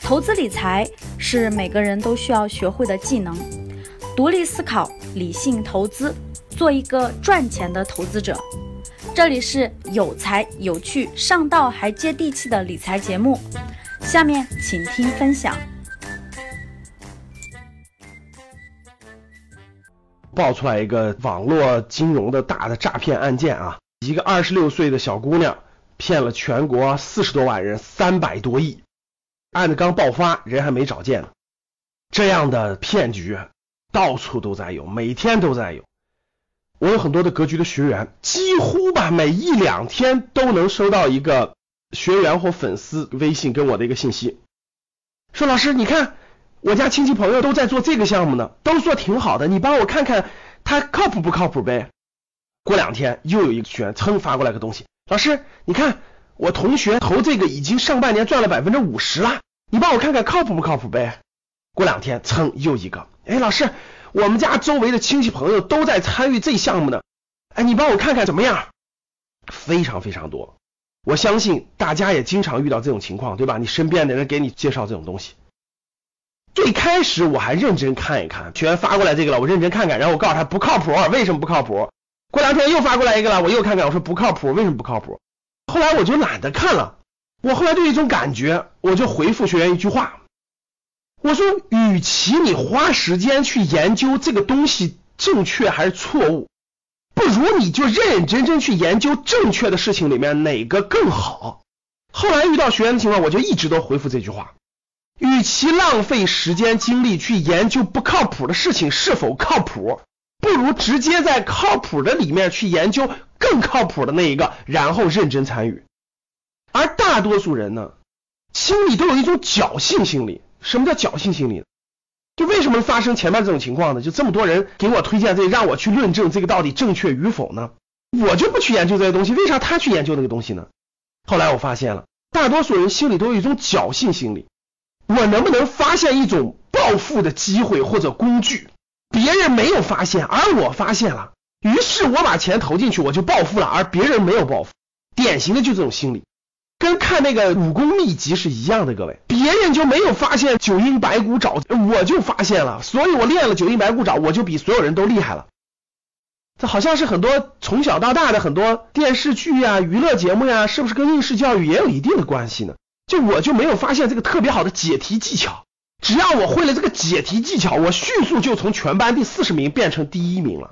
投资理财是每个人都需要学会的技能，独立思考，理性投资，做一个赚钱的投资者。这里是有才有趣、上道还接地气的理财节目，下面请听分享。爆出来一个网络金融的大的诈骗案件啊，一个二十六岁的小姑娘骗了全国四十多万人三百多亿。案子刚爆发，人还没找见呢。这样的骗局到处都在有，每天都在有。我有很多的格局的学员，几乎吧每一两天都能收到一个学员或粉丝微信跟我的一个信息，说老师，你看我家亲戚朋友都在做这个项目呢，都说挺好的，你帮我看看他靠谱不靠谱呗。过两天又有一个学员噌发过来个东西，老师，你看。我同学投这个已经上半年赚了百分之五十了，你帮我看看靠谱不靠谱呗？过两天蹭又一个，哎，老师，我们家周围的亲戚朋友都在参与这项目呢，哎，你帮我看看怎么样？非常非常多，我相信大家也经常遇到这种情况，对吧？你身边的人给你介绍这种东西，最开始我还认真看一看，学员发过来这个了，我认真看看，然后我告诉他不靠谱，为什么不靠谱？过两天又发过来一个了，我又看看，我说不靠谱，为什么不靠谱？后来我就懒得看了，我后来就一种感觉，我就回复学员一句话，我说，与其你花时间去研究这个东西正确还是错误，不如你就认认真真去研究正确的事情里面哪个更好。后来遇到学员的情况，我就一直都回复这句话，与其浪费时间精力去研究不靠谱的事情是否靠谱。不如直接在靠谱的里面去研究更靠谱的那一个，然后认真参与。而大多数人呢，心里都有一种侥幸心理。什么叫侥幸心理？就为什么发生前面这种情况呢？就这么多人给我推荐这，让我去论证这个到底正确与否呢？我就不去研究这些东西，为啥他去研究那个东西呢？后来我发现了，大多数人心里都有一种侥幸心理。我能不能发现一种暴富的机会或者工具？别人没有发现，而我发现了，于是我把钱投进去，我就暴富了，而别人没有暴富。典型的就这种心理，跟看那个武功秘籍是一样的。各位，别人就没有发现九阴白骨爪，我就发现了，所以我练了九阴白骨爪，我就比所有人都厉害了。这好像是很多从小到大的很多电视剧呀、娱乐节目呀，是不是跟应试教育也有一定的关系呢？就我就没有发现这个特别好的解题技巧。只要我会了这个解题技巧，我迅速就从全班第四十名变成第一名了。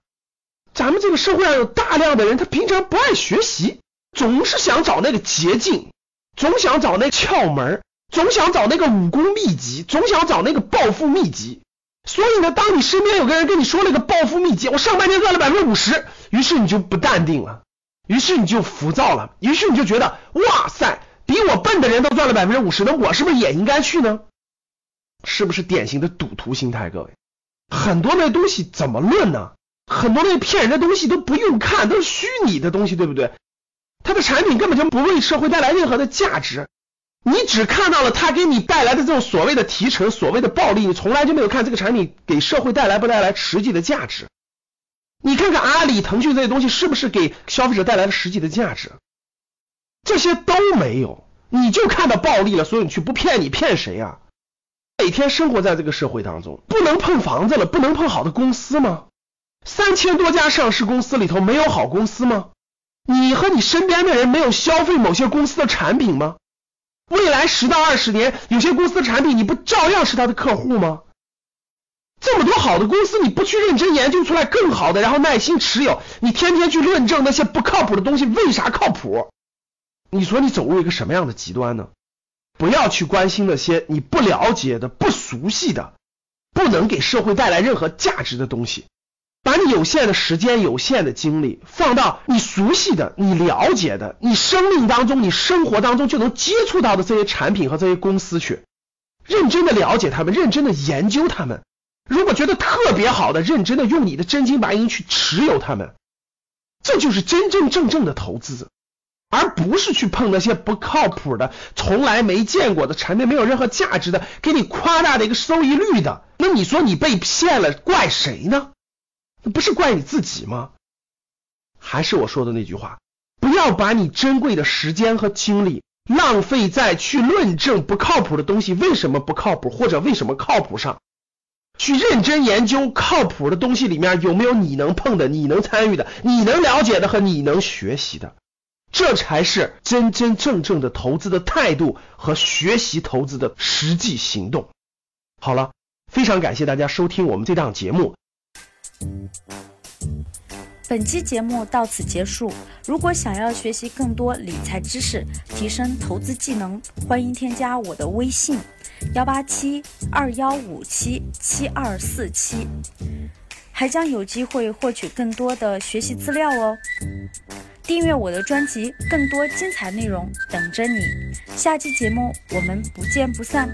咱们这个社会上有大量的人，他平常不爱学习，总是想找那个捷径，总想找那窍门，总想找那个武功秘籍，总想找那个暴富秘籍。所以呢，当你身边有个人跟你说了一个暴富秘籍，我上半年赚了百分之五十，于是你就不淡定了，于是你就浮躁了，于是你就觉得哇塞，比我笨的人都赚了百分之五十，那我是不是也应该去呢？是不是典型的赌徒心态？各位，很多那东西怎么论呢？很多那骗人的东西都不用看，都是虚拟的东西，对不对？它的产品根本就不为社会带来任何的价值，你只看到了它给你带来的这种所谓的提成、所谓的暴利，你从来就没有看这个产品给社会带来不带来实际的价值。你看看阿里、腾讯这些东西是不是给消费者带来了实际的价值？这些都没有，你就看到暴利了，所以你去不骗你骗谁啊？每天生活在这个社会当中，不能碰房子了，不能碰好的公司吗？三千多家上市公司里头没有好公司吗？你和你身边的人没有消费某些公司的产品吗？未来十到二十年，有些公司的产品你不照样是他的客户吗？这么多好的公司，你不去认真研究出来更好的，然后耐心持有，你天天去论证那些不靠谱的东西为啥靠谱？你说你走入一个什么样的极端呢？不要去关心那些你不了解的、不熟悉的、不能给社会带来任何价值的东西。把你有限的时间、有限的精力放到你熟悉的、你了解的、你生命当中、你生活当中就能接触到的这些产品和这些公司去，认真的了解他们，认真的研究他们。如果觉得特别好的，认真的用你的真金白银去持有他们，这就是真真正正的投资。而不是去碰那些不靠谱的、从来没见过的产品，没有任何价值的，给你夸大的一个收益率的。那你说你被骗了，怪谁呢？那不是怪你自己吗？还是我说的那句话，不要把你珍贵的时间和精力浪费在去论证不靠谱的东西为什么不靠谱或者为什么靠谱上。去认真研究靠谱的东西里面有没有你能碰的、你能参与的、你能了解的和你能学习的，这才是真真正正的投资的态度和学习投资的实际行动。好了，非常感谢大家收听我们这档节目。本期节目到此结束。如果想要学习更多理财知识，提升投资技能，欢迎添加我的微信：幺八七二幺五七七二四七，还将有机会获取更多的学习资料哦。订阅我的专辑，更多精彩内容等着你。下期节目我们不见不散。